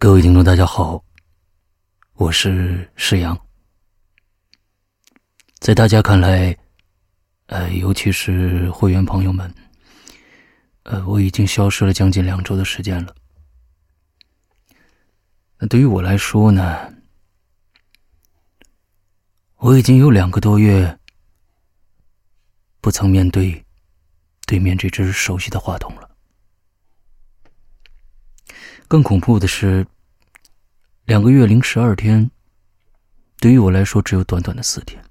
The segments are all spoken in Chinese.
各位听众，大家好，我是施阳。在大家看来，呃，尤其是会员朋友们，呃，我已经消失了将近两周的时间了。那对于我来说呢，我已经有两个多月不曾面对对面这只熟悉的话筒了。更恐怖的是，两个月零十二天，对于我来说只有短短的四天。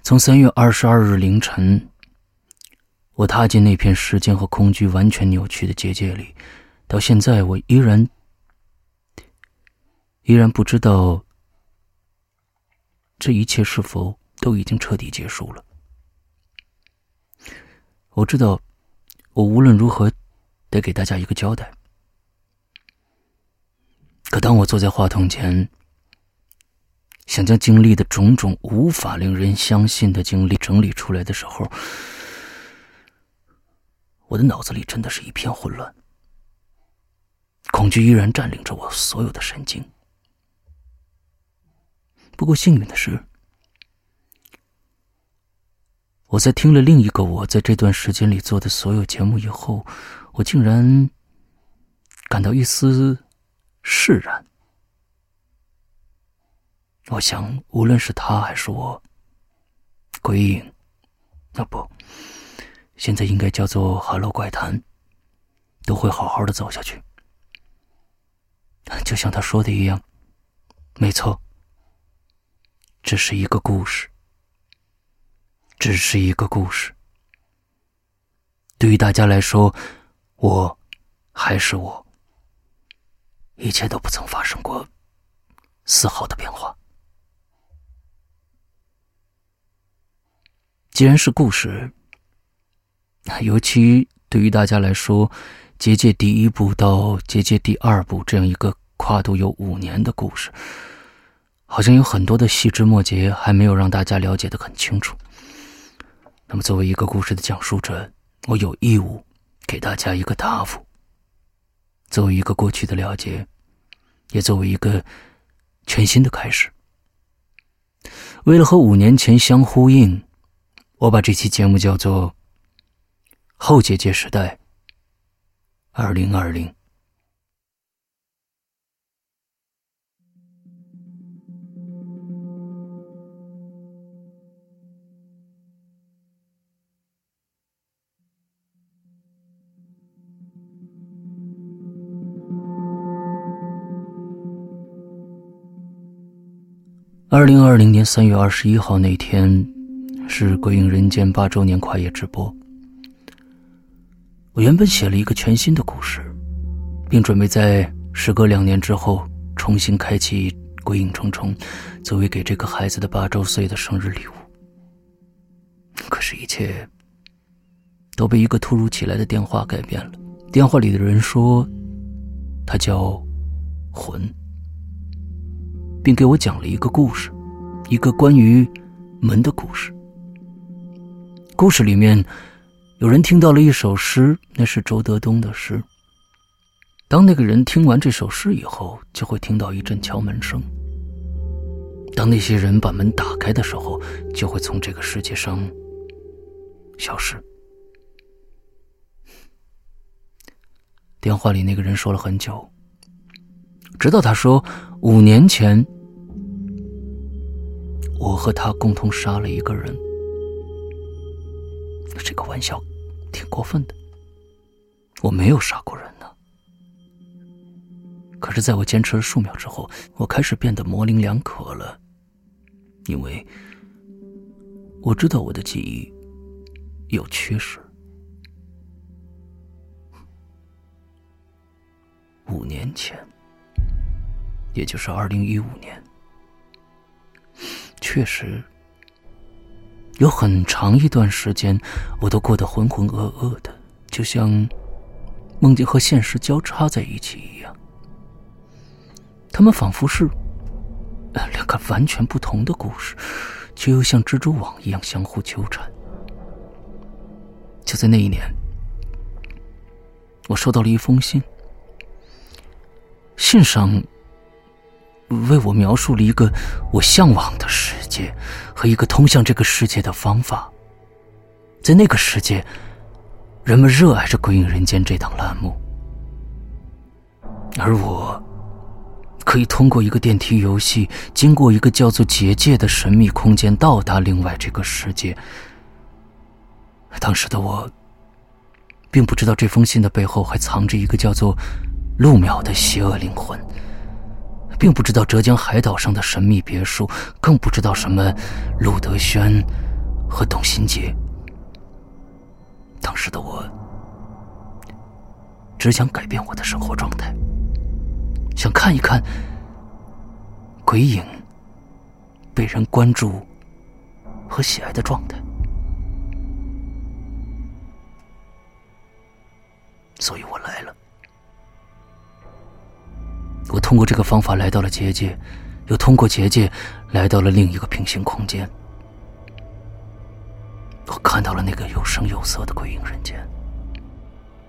从三月二十二日凌晨，我踏进那片时间和空间完全扭曲的结界里，到现在，我依然依然不知道这一切是否都已经彻底结束了。我知道，我无论如何。得给大家一个交代。可当我坐在话筒前，想将经历的种种无法令人相信的经历整理出来的时候，我的脑子里真的是一片混乱，恐惧依然占领着我所有的神经。不过幸运的是，我在听了另一个我在这段时间里做的所有节目以后。我竟然感到一丝释然。我想，无论是他还是我，鬼影，啊不，现在应该叫做《哈喽怪谈》，都会好好的走下去。就像他说的一样，没错，这是一个故事，只是一个故事。对于大家来说。我还是我，一切都不曾发生过丝毫的变化。既然是故事，尤其对于大家来说，结界第一部到结界第二部这样一个跨度有五年的故事，好像有很多的细枝末节还没有让大家了解的很清楚。那么，作为一个故事的讲述者，我有义务。给大家一个答复。作为一个过去的了解，也作为一个全新的开始。为了和五年前相呼应，我把这期节目叫做《后结界时代》二零二零。二零二零年三月二十一号那天，是《鬼影人间》八周年跨夜直播。我原本写了一个全新的故事，并准备在时隔两年之后重新开启《鬼影重重》，作为给这个孩子的八周岁的生日礼物。可是，一切都被一个突如其来的电话改变了。电话里的人说，他叫魂。并给我讲了一个故事，一个关于门的故事。故事里面，有人听到了一首诗，那是周德东的诗。当那个人听完这首诗以后，就会听到一阵敲门声。当那些人把门打开的时候，就会从这个世界上消失。电话里那个人说了很久，直到他说五年前。我和他共同杀了一个人，这个玩笑挺过分的。我没有杀过人呢。可是，在我坚持了数秒之后，我开始变得模棱两可了，因为我知道我的记忆有缺失。五年前，也就是二零一五年。确实，有很长一段时间，我都过得浑浑噩噩的，就像梦境和现实交叉在一起一样。他们仿佛是两个完全不同的故事，却又像蜘蛛网一样相互纠缠。就在那一年，我收到了一封信，信上为我描述了一个我向往的世界和一个通向这个世界的方法。在那个世界，人们热爱着《鬼影人间》这档栏目，而我可以通过一个电梯游戏，经过一个叫做结界的神秘空间，到达另外这个世界。当时的我，并不知道这封信的背后还藏着一个叫做陆淼的邪恶灵魂，并不知道浙江海岛上的神秘别墅，更不知道什么陆德轩和董新杰。当时的我，只想改变我的生活状态，想看一看鬼影被人关注和喜爱的状态，所以我来了。我通过这个方法来到了结界，又通过结界来到了另一个平行空间。我看到了那个有声有色的鬼影人间，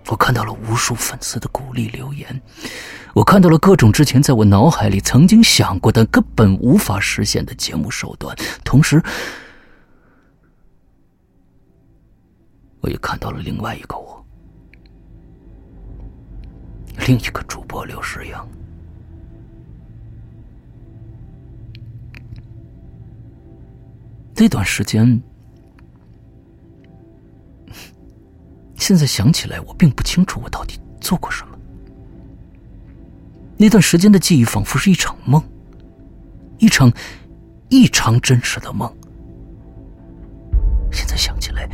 我看到了无数粉丝的鼓励留言，我看到了各种之前在我脑海里曾经想过但根本无法实现的节目手段，同时，我也看到了另外一个我，另一个主播刘诗阳。那段时间。现在想起来，我并不清楚我到底做过什么。那段时间的记忆仿佛是一场梦，一场异常真实的梦。现在想起来，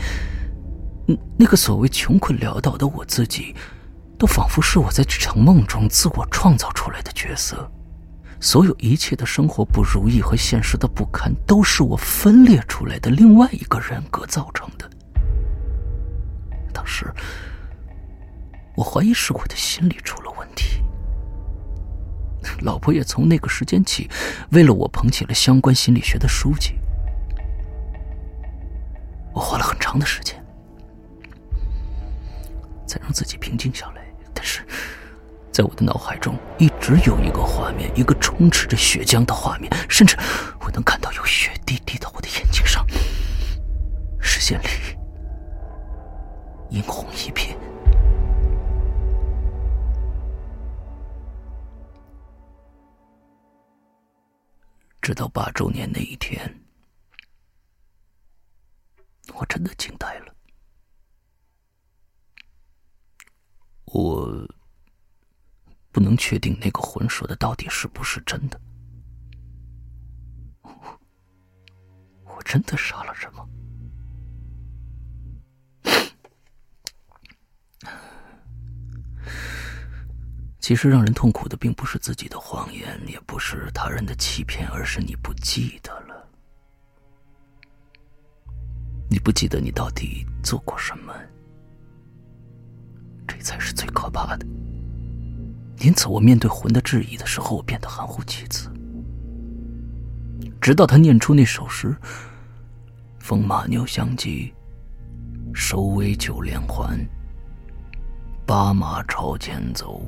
那个所谓穷困潦倒的我自己，都仿佛是我在这场梦中自我创造出来的角色。所有一切的生活不如意和现实的不堪，都是我分裂出来的另外一个人格造成的。当时，我怀疑是我的心理出了问题。老婆也从那个时间起，为了我捧起了相关心理学的书籍。我花了很长的时间，才让自己平静下来。但是，在我的脑海中，一直有一个画面，一个充斥着血浆的画面，甚至我能看到有血滴滴到我的眼睛上，视线里。殷红一片，直到八周年那一天，我真的惊呆了。我不能确定那个魂说的到底是不是真的，我真的杀了人吗？其实让人痛苦的并不是自己的谎言，也不是他人的欺骗，而是你不记得了。你不记得你到底做过什么，这才是最可怕的。因此，我面对魂的质疑的时候，我变得含糊其辞。直到他念出那首诗：“风马牛相及，首尾九连环。”八马朝前走，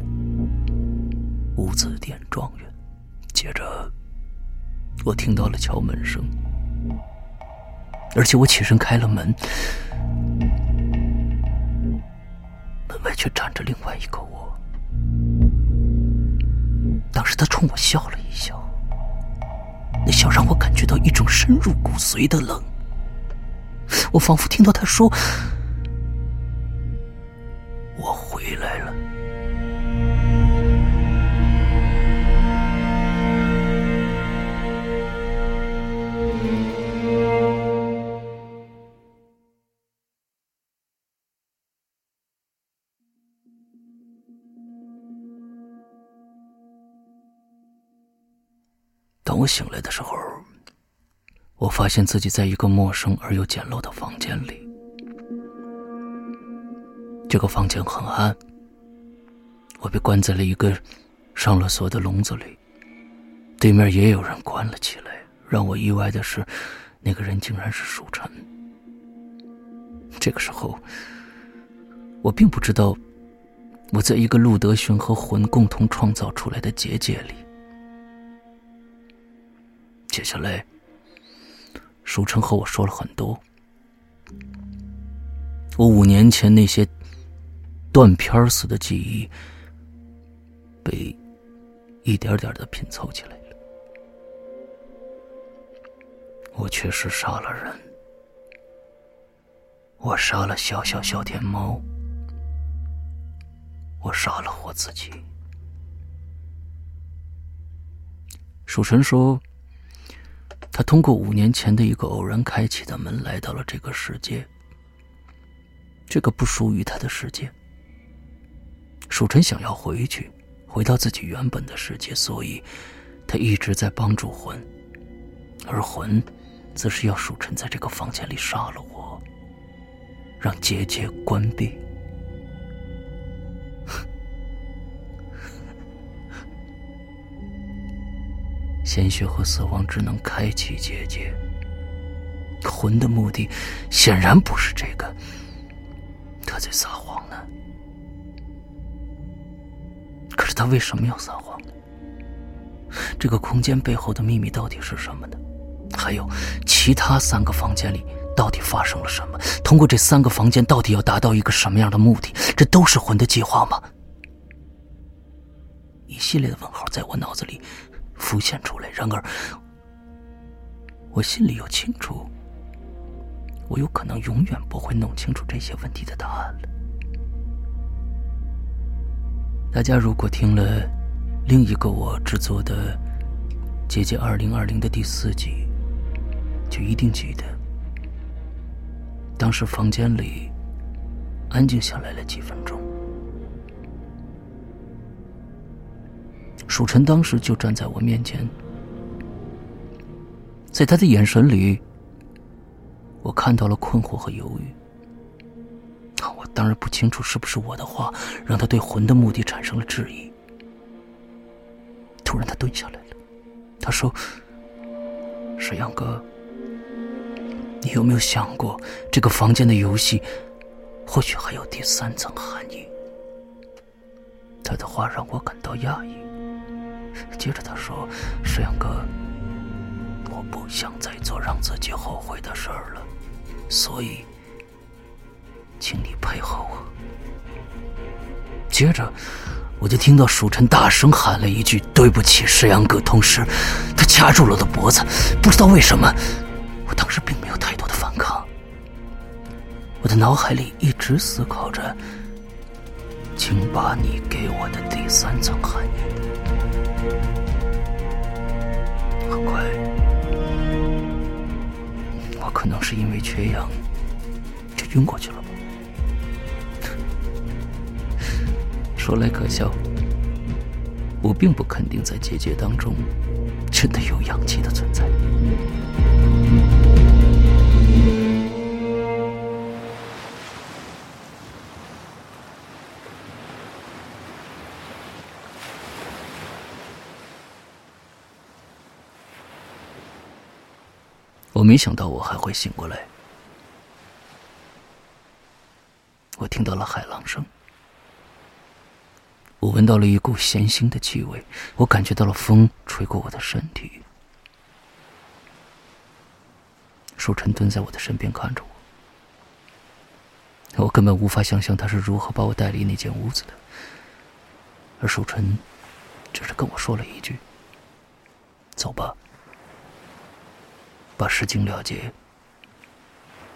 五子殿状元。接着，我听到了敲门声，而且我起身开了门，门外却站着另外一个我。当时他冲我笑了一笑，那笑让我感觉到一种深入骨髓的冷。我仿佛听到他说。当我醒来的时候，我发现自己在一个陌生而又简陋的房间里。这个房间很暗，我被关在了一个上了锁的笼子里。对面也有人关了起来。让我意外的是，那个人竟然是舒晨。这个时候，我并不知道我在一个陆德勋和魂共同创造出来的结界里。接下来，舒晨和我说了很多，我五年前那些断片似的记忆被一点点的拼凑起来了。我确实杀了人，我杀了小小小天猫。我杀了我自己。蜀臣说，他通过五年前的一个偶然开启的门，来到了这个世界。这个不属于他的世界。蜀臣想要回去，回到自己原本的世界，所以他一直在帮助魂，而魂，则是要蜀臣在这个房间里杀了我，让结界关闭。鲜血和死亡只能开启结界，魂的目的显然不是这个。他在撒谎呢。可是他为什么要撒谎呢？这个空间背后的秘密到底是什么呢？还有其他三个房间里到底发生了什么？通过这三个房间，到底要达到一个什么样的目的？这都是魂的计划吗？一系列的问号在我脑子里。浮现出来。然而，我心里又清楚，我有可能永远不会弄清楚这些问题的答案了。大家如果听了另一个我制作的《姐姐二零二零》的第四集，就一定记得，当时房间里安静下来了几分钟。蜀臣当时就站在我面前，在他的眼神里，我看到了困惑和犹豫。我当然不清楚是不是我的话让他对魂的目的产生了质疑。突然，他蹲下来了，他说：“沈阳哥，你有没有想过，这个房间的游戏或许还有第三层含义？”他的话让我感到讶异。接着他说：“石阳哥，我不想再做让自己后悔的事儿了，所以，请你配合我。”接着，我就听到蜀臣大声喊了一句：“对不起，石阳哥。”同时，他掐住了我的脖子。不知道为什么，我当时并没有太多的反抗。我的脑海里一直思考着：“请把你给我的第三层含义。”很快，我可能是因为缺氧，就晕过去了吧。说来可笑，我并不肯定在结界当中真的有氧气的存在。我没想到我还会醒过来。我听到了海浪声，我闻到了一股咸腥的气味，我感觉到了风吹过我的身体。舒晨蹲在我的身边看着我，我根本无法想象他是如何把我带离那间屋子的，而舒晨只是跟我说了一句：“走吧。”把事情了结，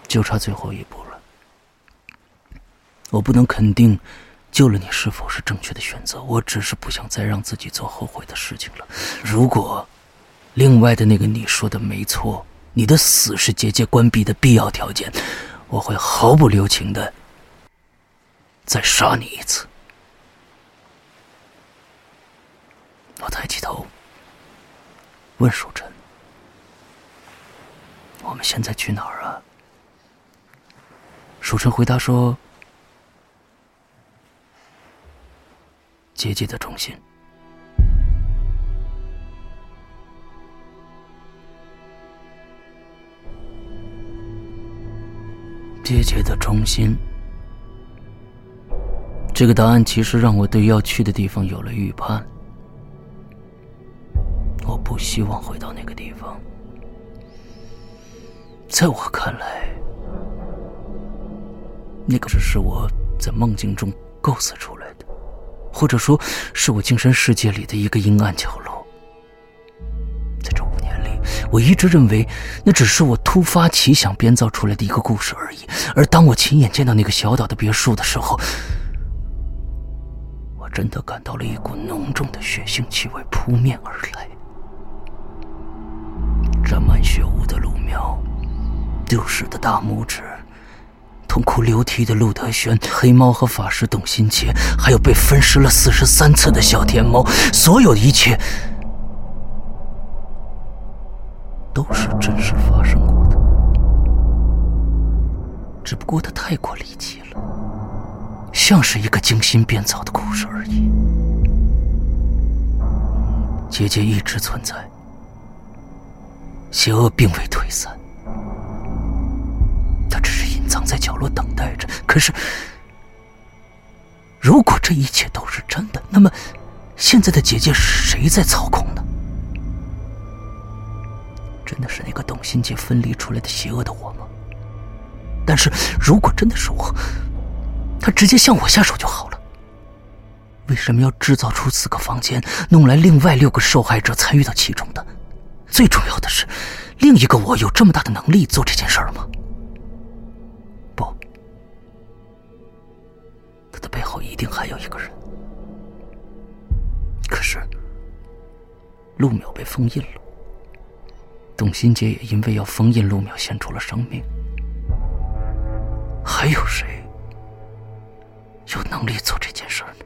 就差最后一步了。我不能肯定救了你是否是正确的选择，我只是不想再让自己做后悔的事情了。如果另外的那个你说的没错，你的死是结界关闭的必要条件，我会毫不留情的再杀你一次。我抬起头，问舒晨。我们现在去哪儿啊？蜀臣回答说：“结界的中心。结界的中心这个答案其实让我对要去的地方有了预判。我不希望回到那个地方，在我看来，那个只是我在梦境中构思出来的，或者说是我精神世界里的一个阴暗角落。在这五年里，我一直认为那只是我突发奇想编造出来的一个故事而已。而当我亲眼见到那个小岛的别墅的时候，我真的感到了一股浓重的血腥气味扑面而来。沾满血污的路苗，丢失的大拇指，痛哭流涕的陆德轩，黑猫和法师董新杰，还有被分尸了四十三次的小天猫，所有的一切都是真实发生过的，只不过它太过离奇了。像是一个精心编造的故事而已。结界一直存在，邪恶并未退散，藏在角落等待着。可是，如果这一切都是真的，那么现在的结界是谁在操控呢？真的是那个董心杰分离出来的邪恶的我吗？但是如果真的是我，他直接向我下手就好了。为什么要制造出四个房间，弄来另外六个受害者参与到其中的？最重要的是，另一个我有这么大的能力做这件事儿吗？背后一定还有一个人。可是，陆淼被封印了，董新杰也因为要封印陆淼献出了生命。还有谁？有能力做这件事呢？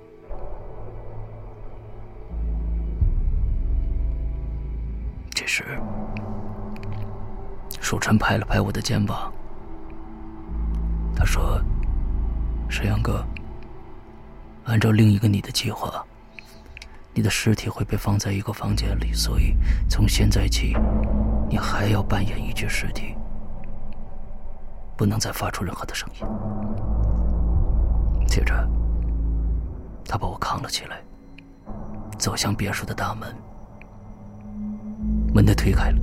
这时，舒晨拍了拍我的肩膀，他说：“沈阳哥，按照另一个你的计划，你的尸体会被放在一个房间里，所以从现在起，你还要扮演一具尸体，不能再发出任何的声音。”接着，他把我扛了起来，走向别墅的大门。门被推开了，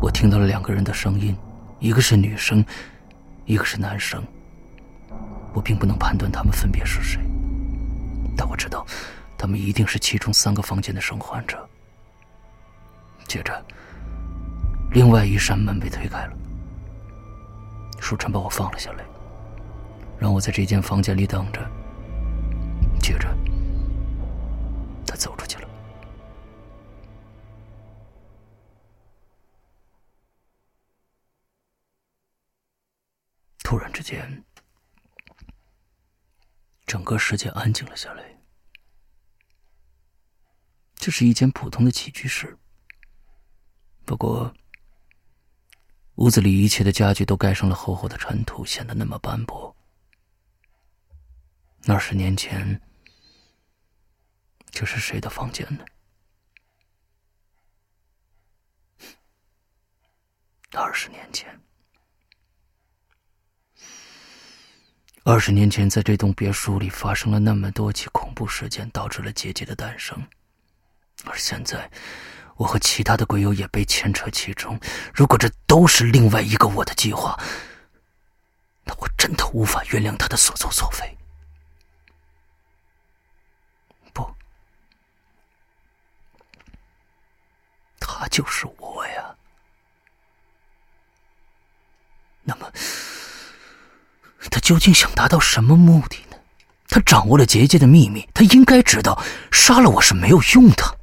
我听到了两个人的声音，一个是女生，一个是男生。我并不能判断他们分别是谁，但我知道，他们一定是其中三个房间的生还者。接着，另外一扇门被推开了，舒晨把我放了下来。让我在这间房间里等着。接着，他走出去了。突然之间，整个世界安静了下来。这是一间普通的起居室，不过屋子里一切的家具都盖上了厚厚的尘土，显得那么斑驳。二十年前，这是谁的房间呢？二十年前，二十年前，在这栋别墅里发生了那么多起恐怖事件，导致了结界的诞生。而现在，我和其他的鬼友也被牵扯其中。如果这都是另外一个我的计划，那我真的无法原谅他的所作所为。不他就是我呀。那么，他究竟想达到什么目的呢？他掌握了结界的秘密，他应该知道杀了我是没有用的。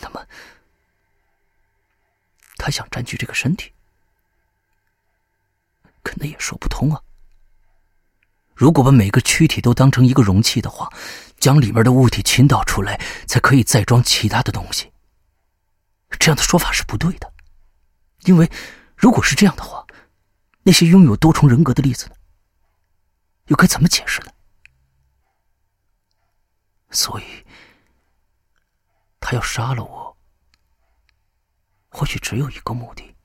那么，他想占据这个身体，可那也说不通啊。如果把每个躯体都当成一个容器的话，将里面的物体倾倒出来，才可以再装其他的东西。这样的说法是不对的，因为如果是这样的话，那些拥有多重人格的例子呢？又该怎么解释呢？所以，他要杀了我，或许只有一个目的：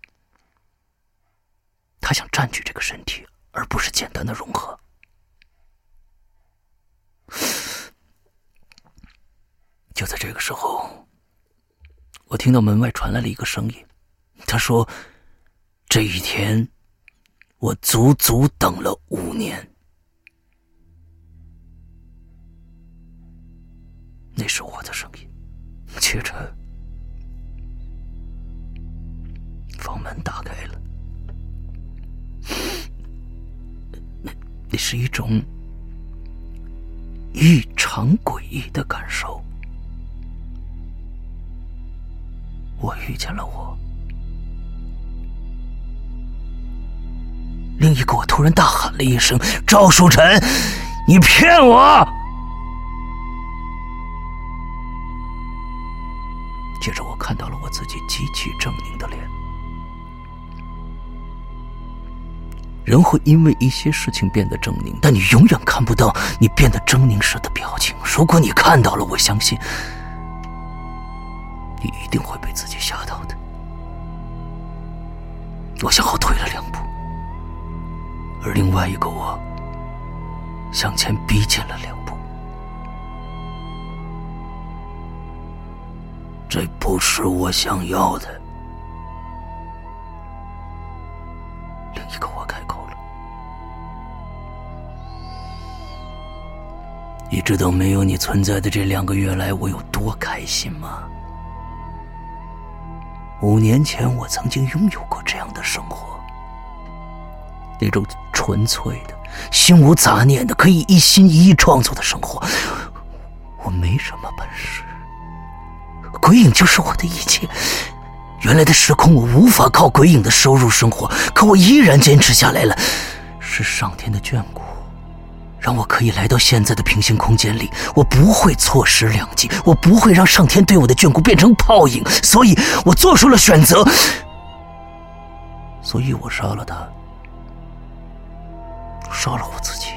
他想占据这个身体，而不是简单的融合。就在这个时候，我听到门外传来了一个声音，他说：“这一天。”我足足等了五年。”那是我的声音。接着，房门打开了，那那是一种异常诡异的感受。我遇见了我，另一个我突然大喊了一声：“赵书晨，你骗我！”接着，我看到了我自己极其狰狞的脸。人会因为一些事情变得狰狞，但你永远看不到你变得狰狞时的表情。如果你看到了，我相信你一定会被自己吓到的。我向后退了两步，而另外一个我向前逼近了两步。这不是我想要的。另一个我开口了：“你知道没有你存在的这两个月来，我有多开心吗？五年前，我曾经拥有过这样的生活，那种纯粹的、心无杂念的、可以一心一意创作的生活。我没什么本事。”鬼影就是我的一切。原来的时空，我无法靠鬼影的收入生活，可我依然坚持下来了。是上天的眷顾，让我可以来到现在的平行空间里。我不会错失良机，我不会让上天对我的眷顾变成泡影。所以我做出了选择。所以我杀了他，杀了我自己。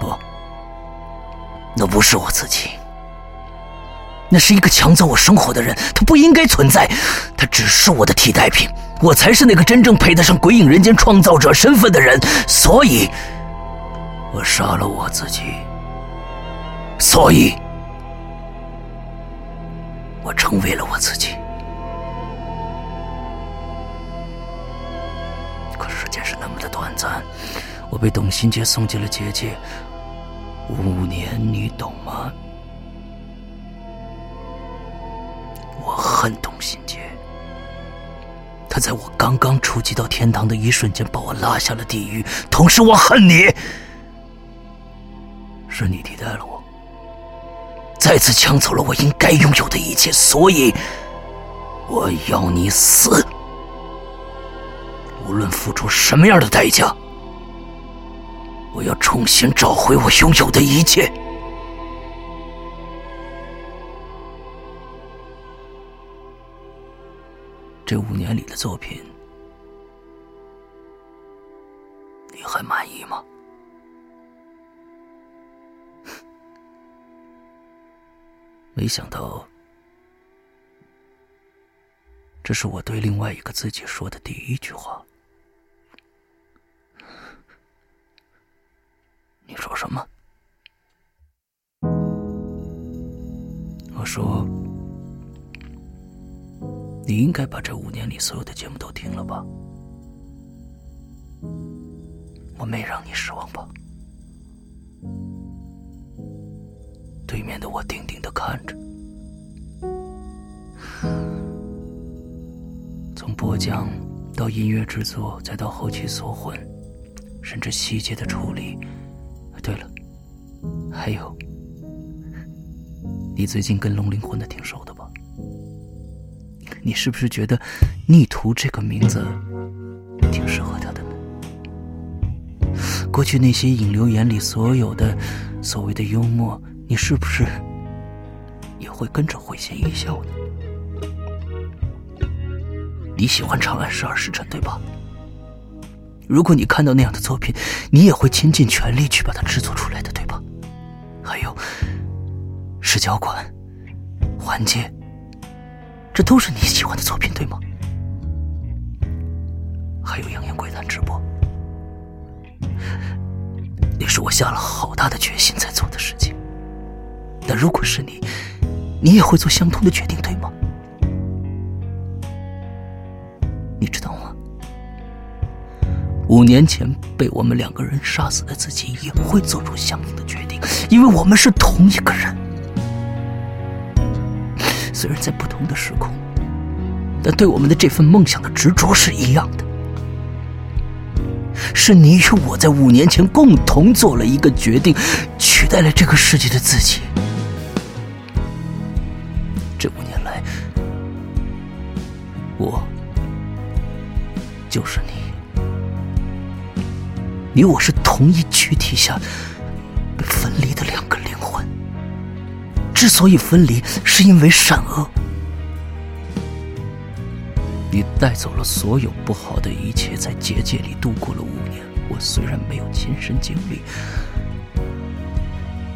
不，那不是我自己。那是一个抢走我生活的人，他不应该存在，他只是我的替代品，我才是那个真正配得上鬼影人间创造者身份的人，所以，我杀了我自己，所以，我成为了我自己。可时间是那么的短暂，我被董新杰送进了结界，五年，你懂吗？我恨董新杰，他在我刚刚触及到天堂的一瞬间把我拉下了地狱。同时，我恨你，是你替代了我，再次抢走了我应该拥有的一切，所以我要你死，无论付出什么样的代价，我要重新找回我拥有的一切。这五年里的作品，你还满意吗？没想到，这是我对另外一个自己说的第一句话。什么？我说。你应该把这五年里所有的节目都听了吧？我没让你失望吧？对面的我定定的看着，从播讲到音乐制作，再到后期缩混，甚至细节的处理。对了，还有，你最近跟龙灵混的挺熟的吧？你是不是觉得“逆徒”这个名字挺适合他的呢？过去那些引流眼里所有的所谓的幽默，你是不是也会跟着会心一笑呢？你喜欢《长安十二时辰》对吧？如果你看到那样的作品，你也会倾尽全力去把它制作出来的，对吧？还有视角馆、环界。这都是你喜欢的作品，对吗？还有《扬言鬼谈》直播，那是我下了好大的决心才做的事情。但如果是你，你也会做相同的决定，对吗？你知道吗？五年前被我们两个人杀死的自己也会做出相应的决定，因为我们是同一个人。虽然在不同的时空，但对我们的这份梦想的执着是一样的。是你与我在五年前共同做了一个决定，取代了这个世界的自己。这五年来，我就是你，你我是同一躯体下被分离的两个灵魂。之所以分离，是因为善恶。你带走了所有不好的一切，在结界里度过了五年。我虽然没有亲身经历，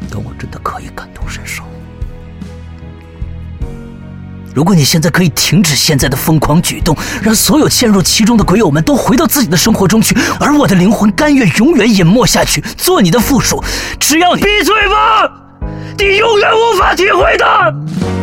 但我真的可以感同身受。如果你现在可以停止现在的疯狂举动，让所有陷入其中的鬼友们都回到自己的生活中去，而我的灵魂甘愿永远隐没下去，做你的附属，只要你闭嘴吧，你永远无法体会的。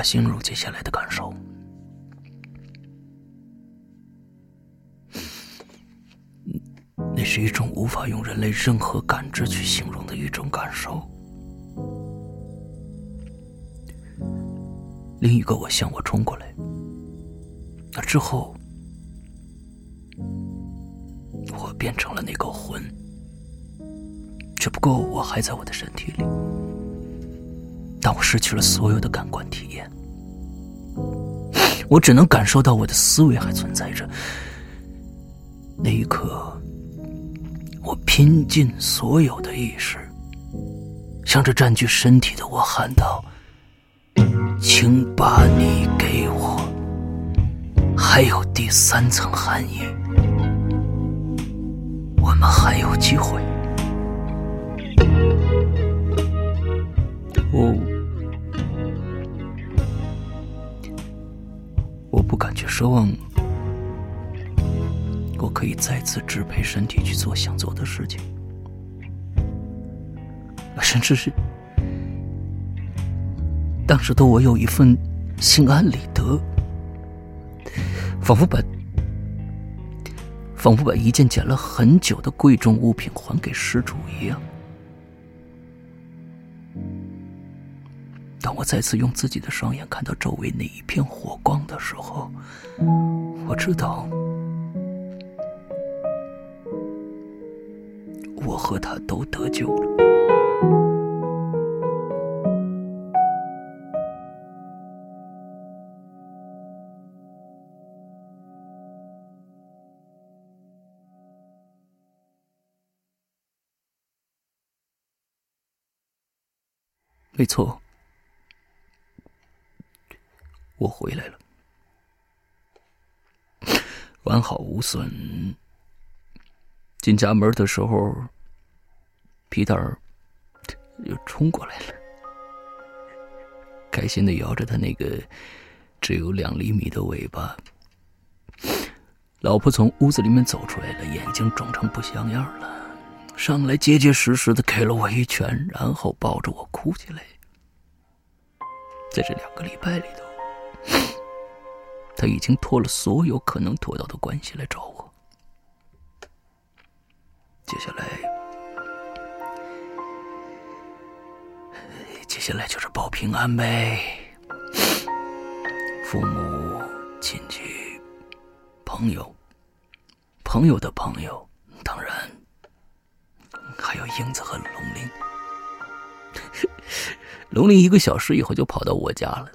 形容接下来的感受，那是一种无法用人类任何感知去形容的一种感受。另一个我向我冲过来，那之后，我变成了那个魂，只不过我还在我的身体里，但我失去了所有的感官体验。我只能感受到我的思维还存在着。那一刻，我拼尽所有的意识，向着占据身体的我喊道：“请把你给我。”还有第三层含义，我们还有机会。我我。不敢去奢望，我可以再次支配身体去做想做的事情，甚至是当时的我有一份心安理得，仿佛把仿佛把一件捡了很久的贵重物品还给失主一样。当我再次用自己的双眼看到周围那一片火光的时候，我知道，我和他都得救了。没错。我回来了，完好无损。进家门的时候，皮蛋儿又冲过来了，开心的摇着他那个只有两厘米的尾巴。老婆从屋子里面走出来了，眼睛肿成不像样了，上来结结实实的给了我一拳，然后抱着我哭起来。在这两个礼拜里头。他已经托了所有可能托到的关系来找我。接下来，接下来就是保平安呗。父母亲戚、朋友、朋友的朋友，当然还有英子和龙鳞。龙鳞一个小时以后就跑到我家了。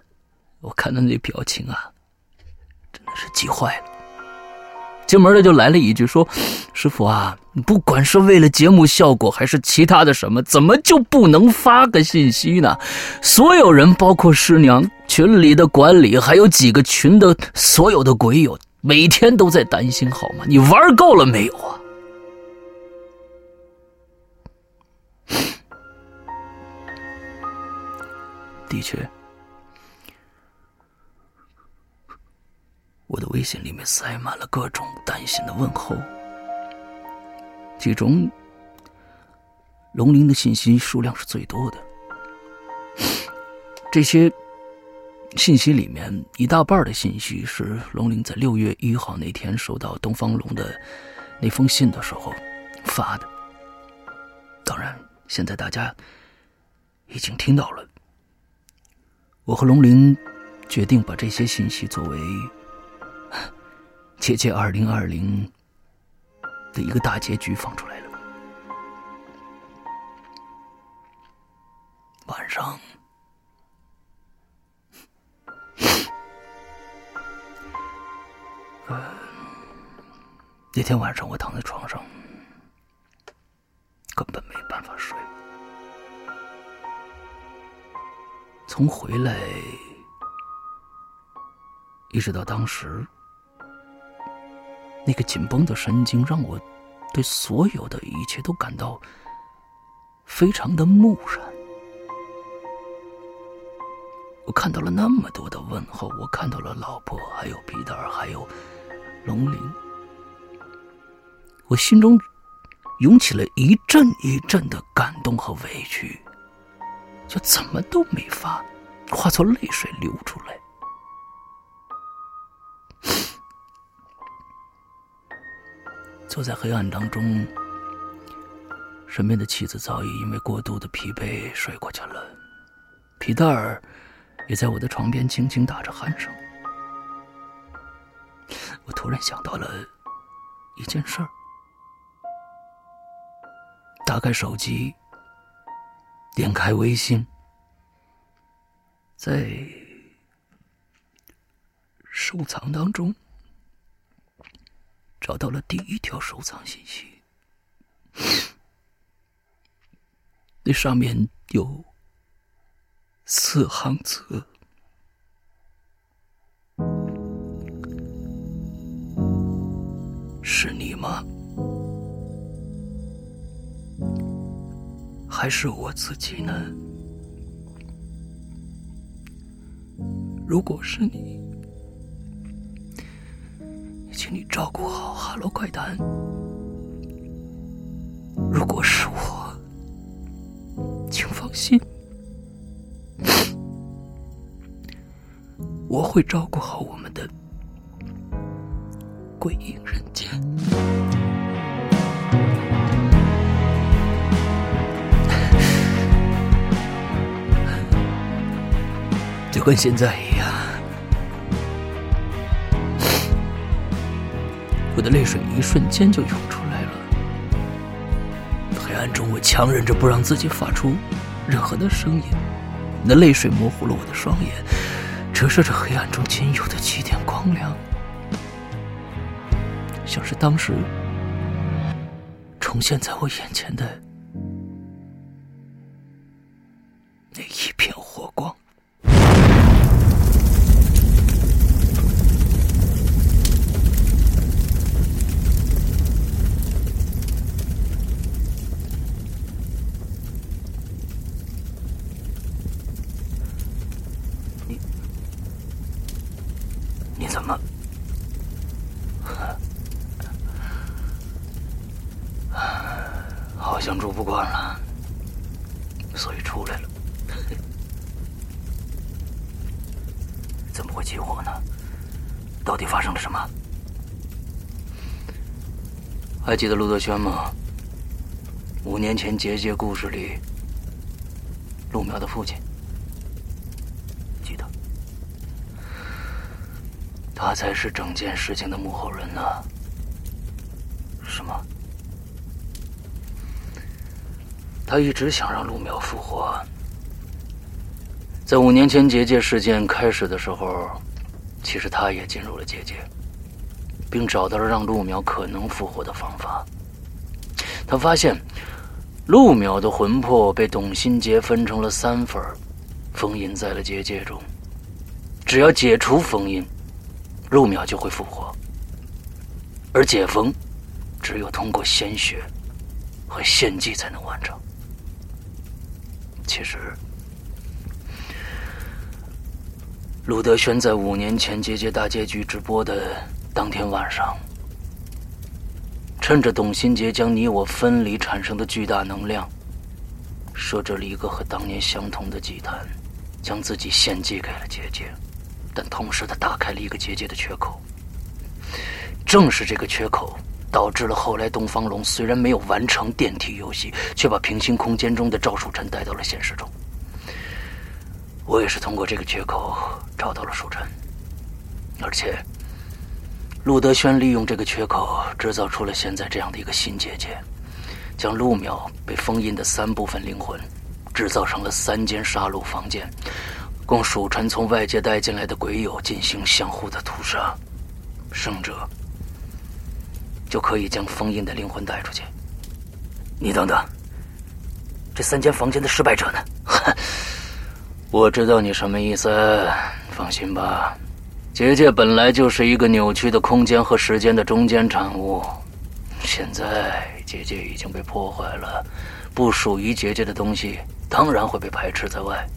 我看他那表情啊，真的是急坏了。进门的就来了一句说：“师傅啊，不管是为了节目效果还是其他的什么，怎么就不能发个信息呢？所有人，包括师娘、群里的管理，还有几个群的所有的鬼友，每天都在担心，好吗？你玩够了没有啊？的确。我的微信里面塞满了各种担心的问候，其中龙鳞的信息数量是最多的。这些信息里面，一大半的信息是龙鳞在六月一号那天收到东方龙的那封信的时候发的。当然，现在大家已经听到了。我和龙鳞决定把这些信息作为。姐姐，二零二零的一个大结局放出来了。晚上，那天晚上我躺在床上，根本没办法睡。从回来一直到当时。那个紧绷的神经让我对所有的一切都感到非常的木然。我看到了那么多的问候，我看到了老婆，还有皮特，还有龙鳞，我心中涌起了一阵一阵的感动和委屈，就怎么都没法化作泪水流出来。坐在黑暗当中，身边的妻子早已因为过度的疲惫睡过去了。皮蛋儿也在我的床边轻轻打着鼾声。我突然想到了一件事儿，打开手机，点开微信，在收藏当中。找到了第一条收藏信息，那上面有四行字：“是你吗？还是我自己呢？如果是你。”请你照顾好哈喽怪谈。如果是我，请放心，我会照顾好我们的鬼影人间。就跟现在我的泪水一瞬间就涌出来了。黑暗中，我强忍着不让自己发出任何的声音。那泪水模糊了我的双眼，折射着黑暗中仅有的几点光亮，像是当时重现在我眼前的那一片火光。还记得陆德轩吗？五年前结界故事里，陆苗的父亲，记得，他才是整件事情的幕后人呢，是吗？他一直想让陆苗复活，在五年前结界事件开始的时候，其实他也进入了结界。并找到了让陆淼可能复活的方法。他发现，陆淼的魂魄被董新杰分成了三份，封印在了结界中。只要解除封印，陆淼就会复活。而解封，只有通过鲜血和献祭才能完成。其实，陆德轩在五年前结界大结局直播的当天晚上。趁着董新杰将你我分离产生的巨大能量，设置了一个和当年相同的祭坛，将自己献祭给了结界，但同时他打开了一个结界的缺口。正是这个缺口，导致了后来东方龙虽然没有完成电梯游戏，却把平行空间中的赵树臣带到了现实中。我也是通过这个缺口找到了树臣，而且。陆德轩利用这个缺口，制造出了现在这样的一个新结界，将陆淼被封印的三部分灵魂，制造成了三间杀戮房间，供蜀臣从外界带进来的鬼友进行相互的屠杀，胜者就可以将封印的灵魂带出去。你等等，这三间房间的失败者呢？我知道你什么意思，放心吧。结界本来就是一个扭曲的空间和时间的中间产物，现在结界已经被破坏了，不属于结界的东西当然会被排斥在外。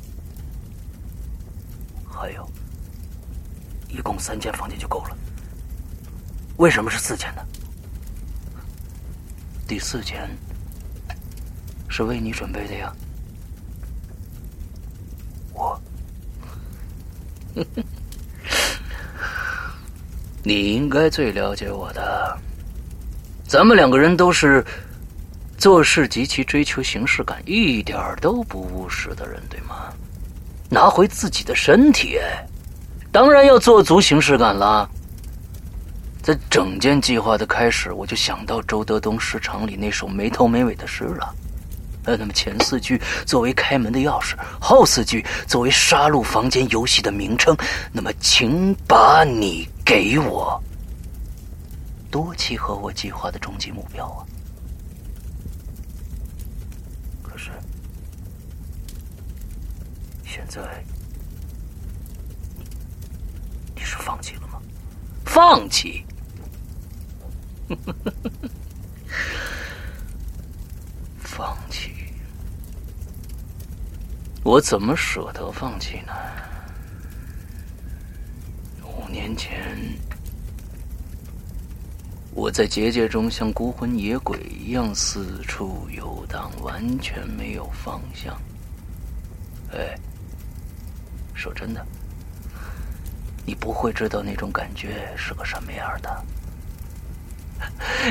还有，一共三间房间就够了，为什么是四间呢？第四间是为你准备的呀，我。你应该最了解我的。咱们两个人都是做事极其追求形式感、一点都不务实的人，对吗？拿回自己的身体，当然要做足形式感了。在整件计划的开始，我就想到周德东诗场里那首没头没尾的诗了。呃，那么前四句作为开门的钥匙，后四句作为杀戮房间游戏的名称。那么，请把你给我，多契合我计划的终极目标啊！可是，现在你是放弃了吗？放弃？放弃？我怎么舍得放弃呢？年前，我在结界中像孤魂野鬼一样四处游荡，完全没有方向。哎，说真的，你不会知道那种感觉是个什么样的。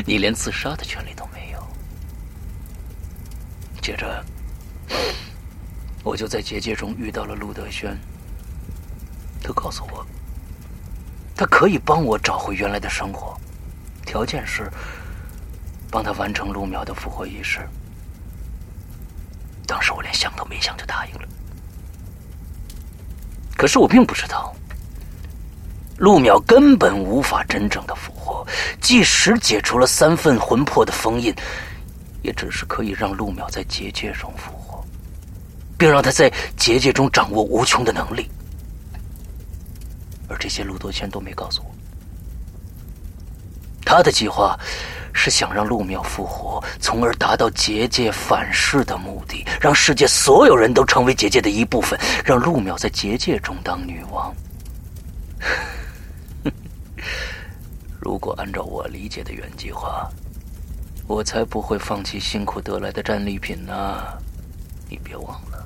你连自杀的权利都没有。接着，我就在结界中遇到了陆德轩。他告诉我，他可以帮我找回原来的生活，条件是帮他完成陆淼的复活仪式。当时我连想都没想就答应了。可是我并不知道，陆淼根本无法真正的复活，即使解除了三份魂魄的封印。也只是可以让陆淼在结界中复活，并让他在结界中掌握无穷的能力，而这些陆多谦都没告诉我。他的计划是想让陆淼复活，从而达到结界反噬的目的，让世界所有人都成为结界的一部分，让陆淼在结界中当女王。如果按照我理解的原计划。我才不会放弃辛苦得来的战利品呢！你别忘了，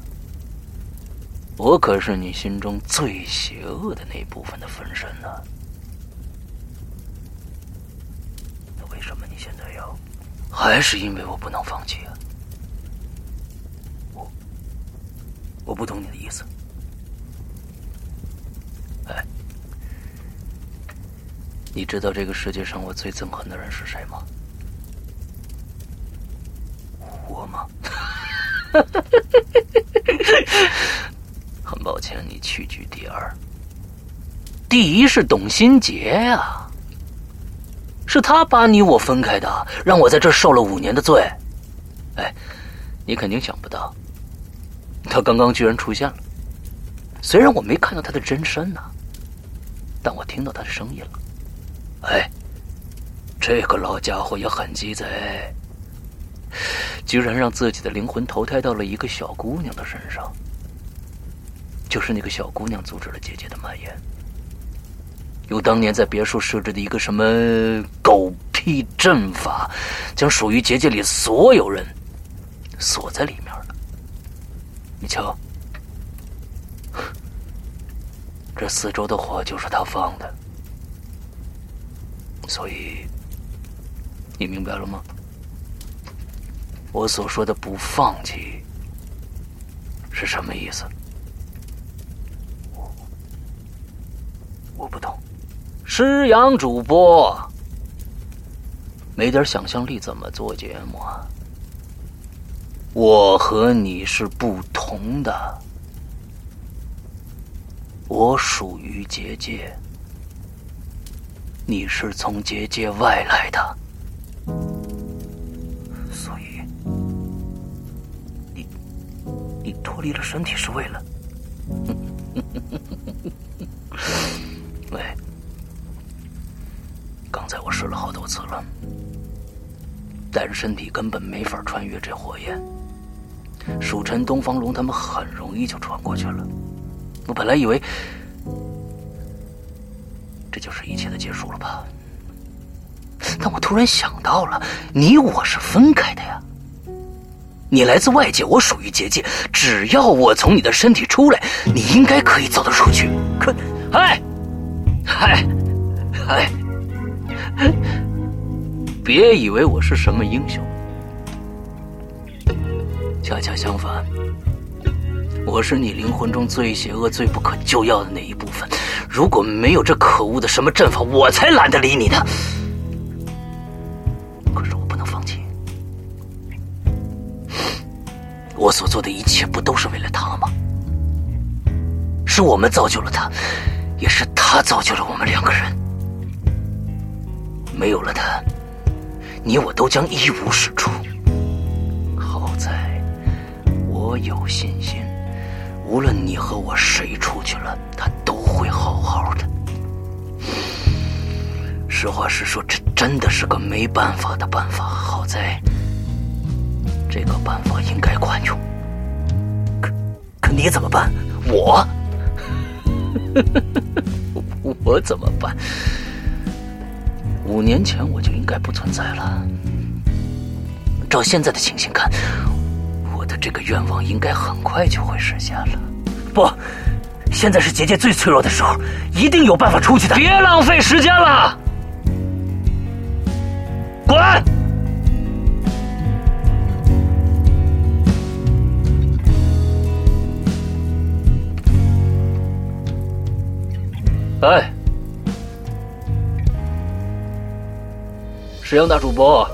我可是你心中最邪恶的那部分的分身呢。那为什么你现在要？还是因为我不能放弃啊？我我不懂你的意思。哎，你知道这个世界上我最憎恨的人是谁吗？我吗？抱歉，你屈居第二。第一是董新杰呀，是他把你我分开的，让我在这受了五年的罪。哎，你肯定想不到，他刚刚居然出现了。虽然我没看到他的真身呢，但我听到他的声音了。哎，这个老家伙也很鸡贼，居然让自己的灵魂投胎到了一个小姑娘的身上。就是那个小姑娘阻止了姐姐的蔓延，用当年在别墅设置的一个什么狗屁阵法，将属于结界里所有人锁在里面了。你瞧，这四周的火就是他放的，所以你明白了吗？我所说的不放弃是什么意思？我不懂，师阳主播，没点想象力怎么做节目啊？我和你是不同的，我属于结界，你是从结界外来的，所以你你脱离了身体是为了。试了好多次了，但是身体根本没法穿越这火焰。蜀尘、东方龙他们很容易就穿过去了。我本来以为这就是一切的结束了吧，但我突然想到了，你我是分开的呀。你来自外界，我属于结界。只要我从你的身体出来，你应该可以走得出去。可，哎。嗨，嗨，别以为我是什么英雄，恰恰相反，我是你灵魂中最邪恶、最不可救药的那一部分。如果没有这可恶的什么阵法，我才懒得理你呢。可是我不能放弃，我所做的一切不都是为了他吗？是我们造就了他。也是他造就了我们两个人，没有了他，你我都将一无是处。好在，我有信心，无论你和我谁出去了，他都会好好的。实话实说，这真的是个没办法的办法。好在，这个办法应该管用。可可你怎么办？我。我怎么办？五年前我就应该不存在了。照现在的情形看，我的这个愿望应该很快就会实现了。不，现在是结界最脆弱的时候，一定有办法出去的。别浪费时间了，滚！哎，石阳大主播，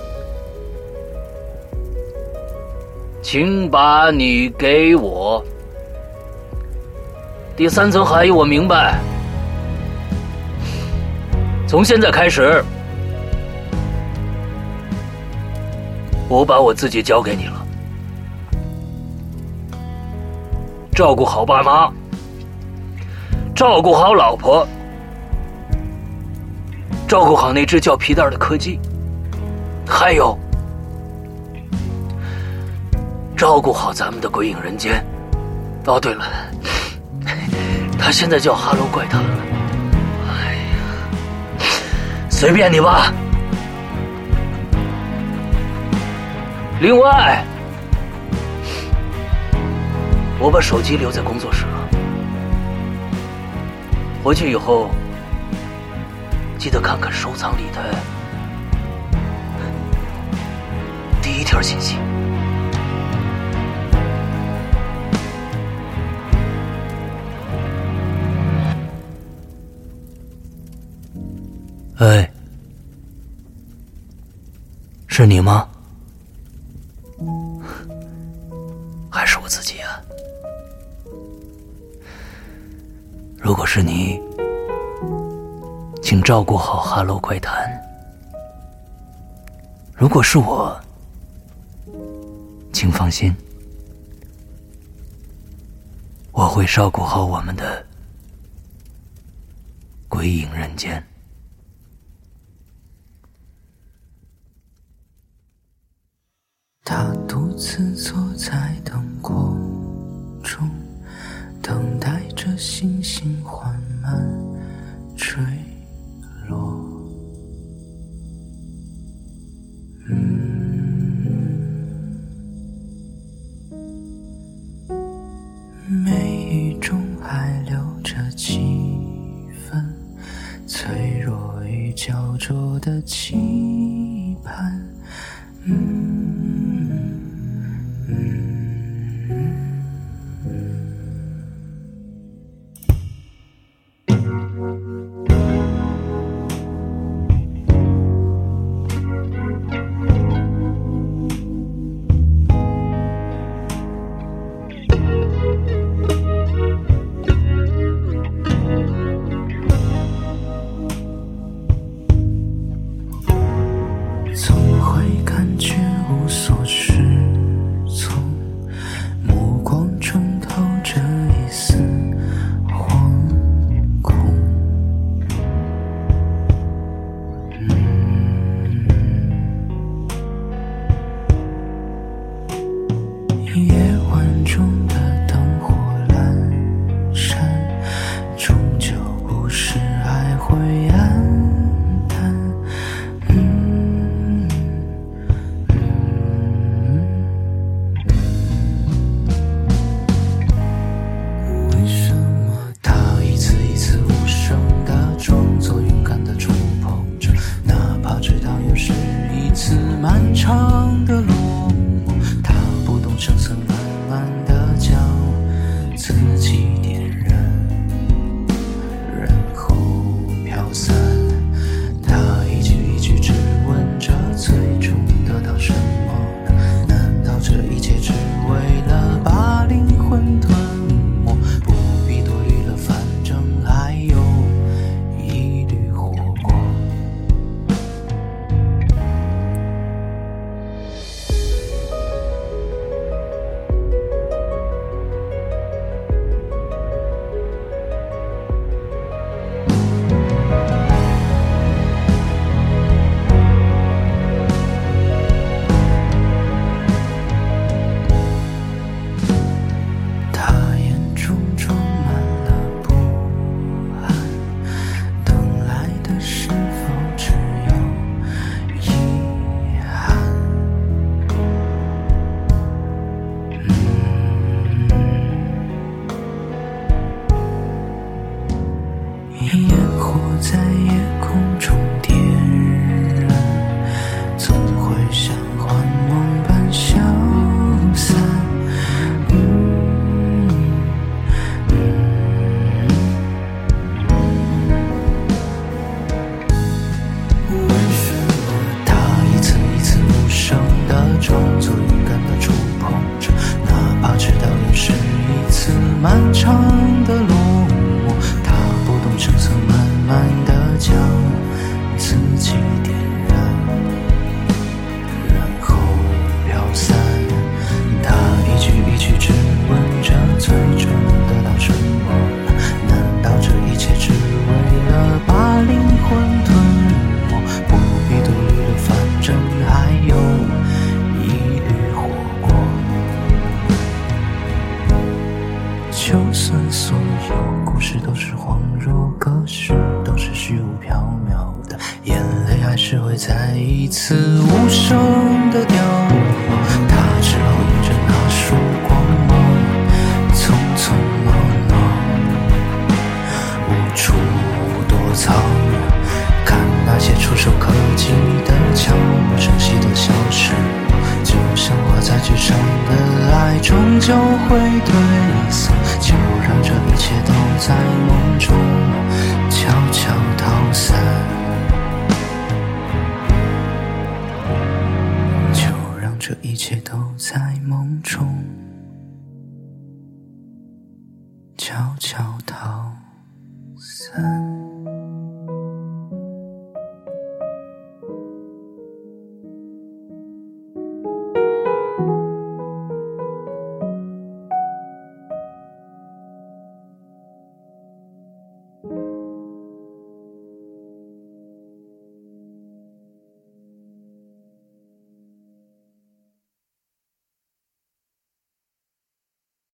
请把你给我。第三层含义我明白，从现在开始，我把我自己交给你了，照顾好爸妈，照顾好老婆。照顾好那只叫皮蛋的柯基，还有照顾好咱们的鬼影人间。哦，对了，他现在叫哈喽怪谈了。哎呀，随便你吧。另外，我把手机留在工作室了，回去以后。记得看看收藏里的条信息哎是你吗？还是我自己啊？如果是你请照顾好哈喽怪谈。如果是我请放心，我会照顾好我们的鬼影人间。他独自坐在灯光中，等待着星星缓慢坠。焦灼的期盼。